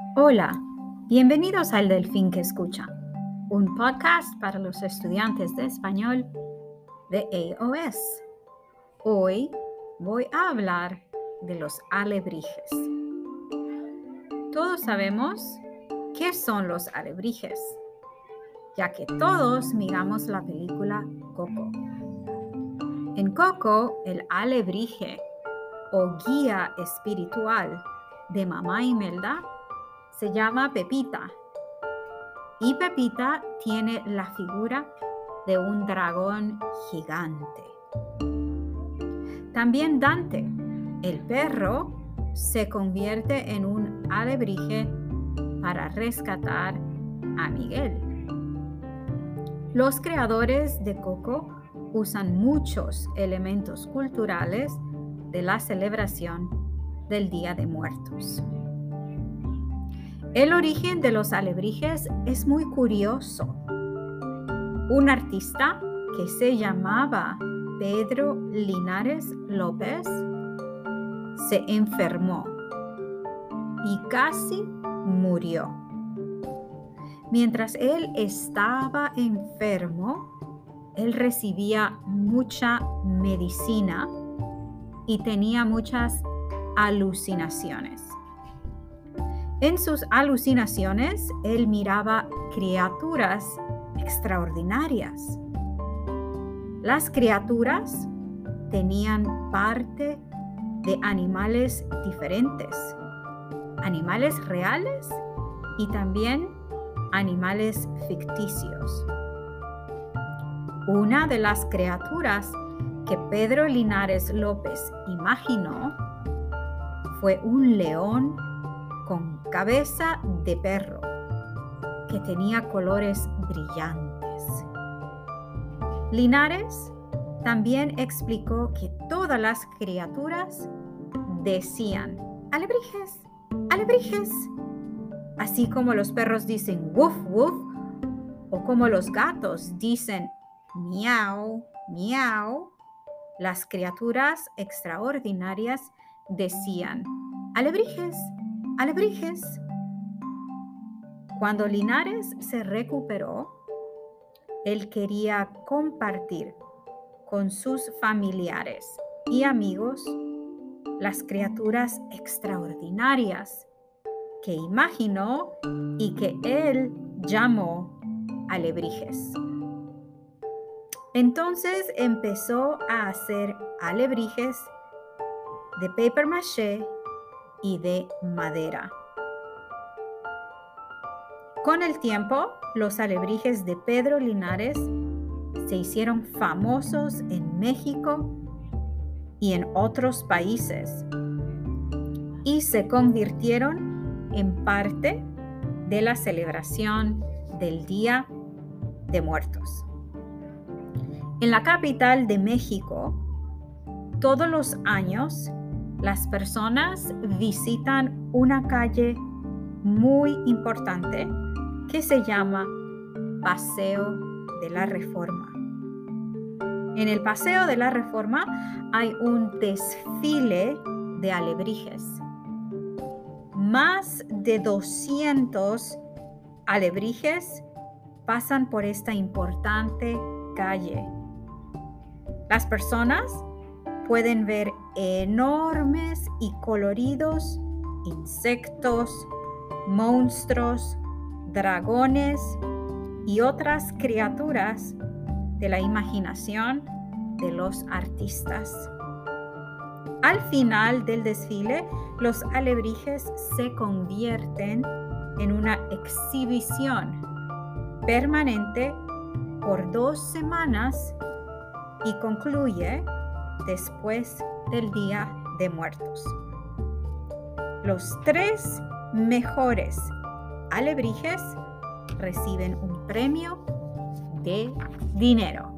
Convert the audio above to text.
Hola, bienvenidos al Delfín que escucha, un podcast para los estudiantes de español de AOS. Hoy voy a hablar de los alebrijes. Todos sabemos qué son los alebrijes, ya que todos miramos la película Coco. En Coco, el alebrije o guía espiritual de Mamá Imelda se llama Pepita. Y Pepita tiene la figura de un dragón gigante. También Dante, el perro, se convierte en un alebrije para rescatar a Miguel. Los creadores de Coco usan muchos elementos culturales de la celebración del Día de Muertos. El origen de los alebrijes es muy curioso. Un artista que se llamaba Pedro Linares López se enfermó y casi murió. Mientras él estaba enfermo, él recibía mucha medicina y tenía muchas alucinaciones. En sus alucinaciones, él miraba criaturas extraordinarias. Las criaturas tenían parte de animales diferentes, animales reales y también animales ficticios. Una de las criaturas que Pedro Linares López imaginó fue un león cabeza de perro que tenía colores brillantes. Linares también explicó que todas las criaturas decían, alebrijes, alebrijes, así como los perros dicen woof, woof, o como los gatos dicen miau, miau, las criaturas extraordinarias decían, alebrijes, alebrijes. Cuando Linares se recuperó, él quería compartir con sus familiares y amigos las criaturas extraordinarias que imaginó y que él llamó alebrijes. Entonces empezó a hacer alebrijes de paper maché y de madera. Con el tiempo, los alebrijes de Pedro Linares se hicieron famosos en México y en otros países y se convirtieron en parte de la celebración del Día de Muertos. En la capital de México, todos los años las personas visitan una calle muy importante que se llama Paseo de la Reforma. En el Paseo de la Reforma hay un desfile de alebrijes. Más de 200 alebrijes pasan por esta importante calle. Las personas pueden ver enormes y coloridos insectos, monstruos, dragones y otras criaturas de la imaginación de los artistas. Al final del desfile, los alebrijes se convierten en una exhibición permanente por dos semanas y concluye después del Día de Muertos. Los tres mejores alebrijes reciben un premio de dinero.